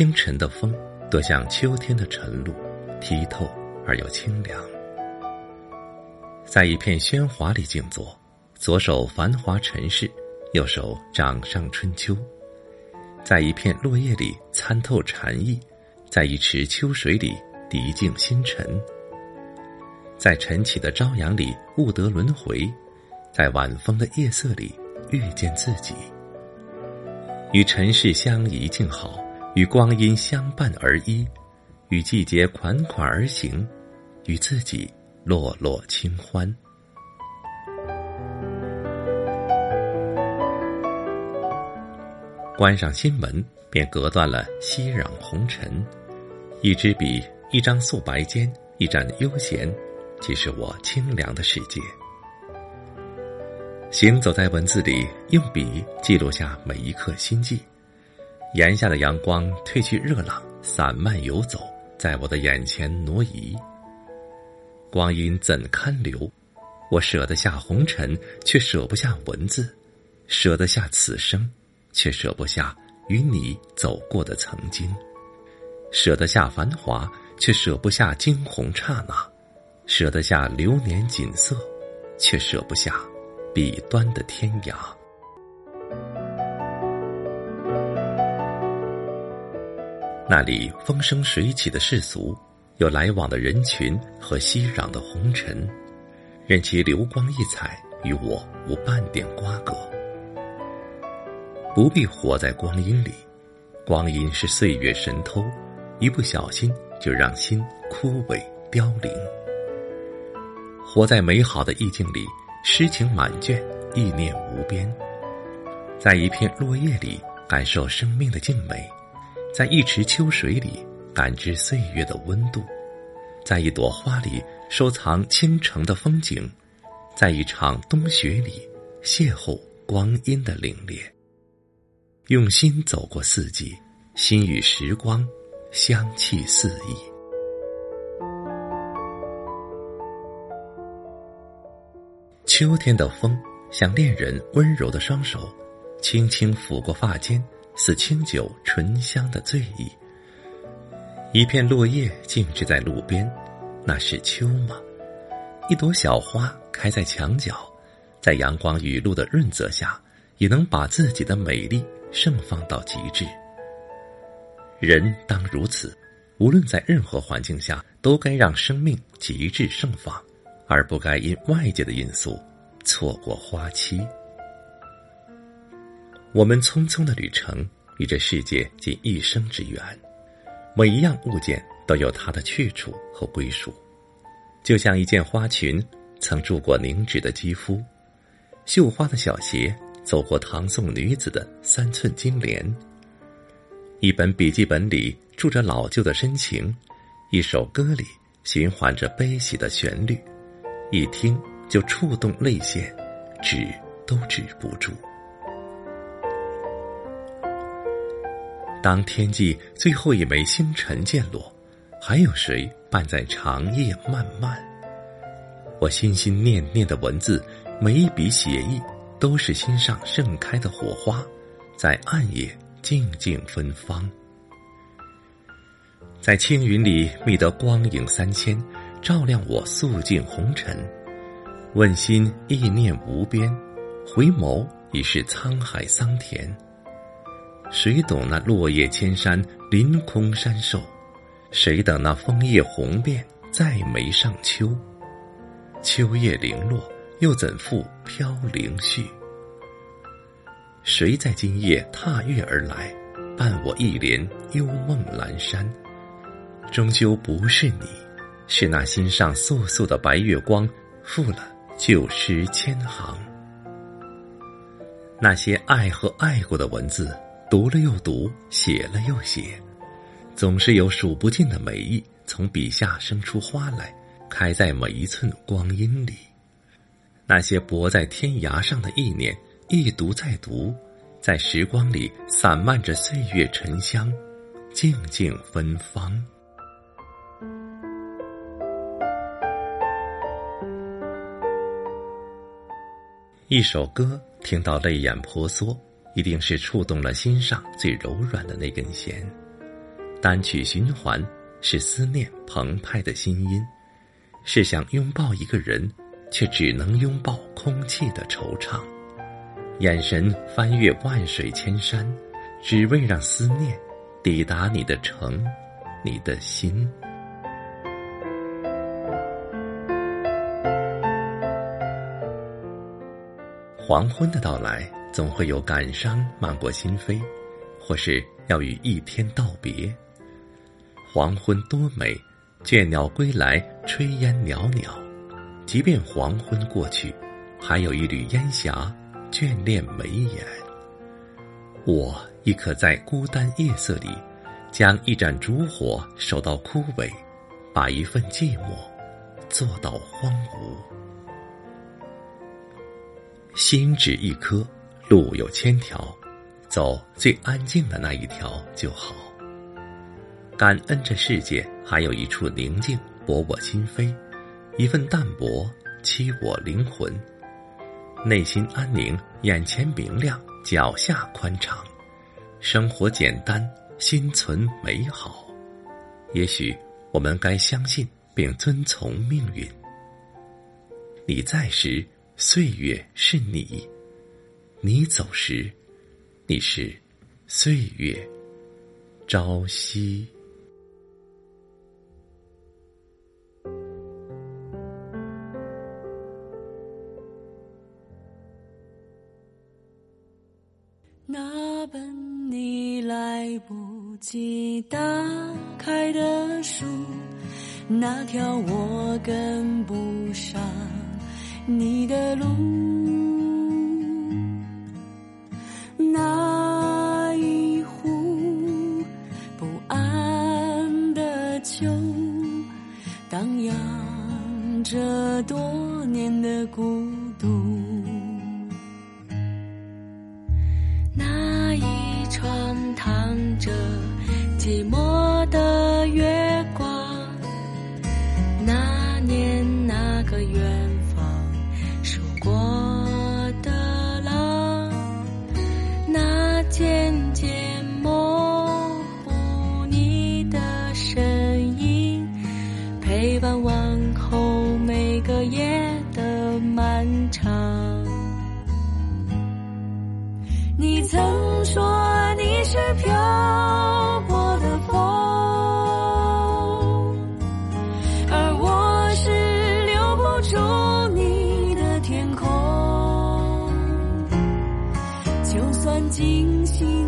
清晨的风，多像秋天的晨露，剔透而又清凉。在一片喧哗里静坐，左手繁华尘世，右手掌上春秋。在一片落叶里参透禅意，在一池秋水里涤净心尘。在晨起的朝阳里悟得轮回，在晚风的夜色里遇见自己。与尘世相宜静好，与光阴相伴而依，与季节款款而行，与自己落落清欢。关上心门，便隔断了熙攘红尘。一支笔，一张素白笺，一盏悠闲，即是我清凉的世界。行走在文字里，用笔记录下每一刻心迹。檐下的阳光褪去热浪，散漫游走，在我的眼前挪移。光阴怎堪留？我舍得下红尘，却舍不下文字；舍得下此生。却舍不下与你走过的曾经，舍得下繁华，却舍不下惊鸿刹那；舍得下流年锦瑟，却舍不下彼端的天涯。那里风生水起的世俗，有来往的人群和熙攘的红尘，任其流光溢彩，与我无半点瓜葛。不必活在光阴里，光阴是岁月神偷，一不小心就让心枯萎凋零。活在美好的意境里，诗情满卷，意念无边。在一片落叶里，感受生命的静美；在一池秋水里，感知岁月的温度；在一朵花里，收藏倾城的风景；在一场冬雪里，邂逅光阴的凛冽。用心走过四季，心与时光香气四溢。秋天的风像恋人温柔的双手，轻轻抚过发间，似清酒醇香的醉意。一片落叶静止在路边，那是秋吗？一朵小花开在墙角，在阳光雨露的润泽下，也能把自己的美丽。盛放到极致，人当如此，无论在任何环境下，都该让生命极致盛放，而不该因外界的因素错过花期。我们匆匆的旅程，与这世界仅一生之缘，每一样物件都有它的去处和归属，就像一件花裙，曾住过凝脂的肌肤，绣花的小鞋。走过唐宋女子的三寸金莲，一本笔记本里住着老旧的深情，一首歌里循环着悲喜的旋律，一听就触动泪腺，止都止不住。当天际最后一枚星辰渐落，还有谁伴在长夜漫漫？我心心念念的文字，每一笔写意。都是心上盛开的火花，在暗夜静静芬芳，在青云里觅得光影三千，照亮我素净红尘。问心意念无边，回眸已是沧海桑田。谁懂那落叶千山，凌空山瘦？谁等那枫叶红遍，再没上秋？秋叶零落。又怎复飘零絮？谁在今夜踏月而来，伴我一帘幽梦阑珊？终究不是你，是那心上素素的白月光，负了旧诗千行。那些爱和爱过的文字，读了又读，写了又写，总是有数不尽的美意从笔下生出花来，开在每一寸光阴里。那些泊在天涯上的意念，一读再读，在时光里散漫着岁月沉香，静静芬芳。一首歌听到泪眼婆娑，一定是触动了心上最柔软的那根弦。单曲循环是思念澎湃的心音，是想拥抱一个人，却只能拥抱空气的惆怅。眼神翻越万水千山，只为让思念抵达你的城，你的心。黄昏的到来，总会有感伤漫过心扉，或是要与一天道别。黄昏多美，倦鸟归来，炊烟袅袅。即便黄昏过去，还有一缕烟霞眷恋眉眼。我亦可在孤单夜色里，将一盏烛火守到枯萎，把一份寂寞做到荒芜。心只一颗，路有千条，走最安静的那一条就好。感恩这世界还有一处宁静博我心扉，一份淡泊欺我灵魂。内心安宁，眼前明亮，脚下宽敞，生活简单，心存美好。也许我们该相信并遵从命运。你在时，岁月是你；你走时，你是岁月朝夕。那本你来不及打开的书，那条我跟不上你的路，着寂寞的月光，那年那个远方数过的浪，那渐渐模糊你的身影，陪伴我飘过的风，而我是留不住你的天空。就算惊喜。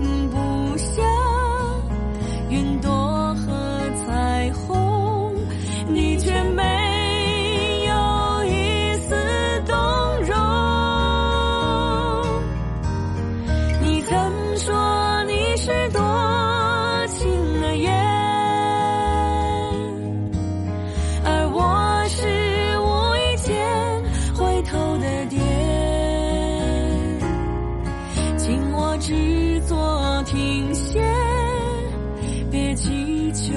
只作停歇别祈求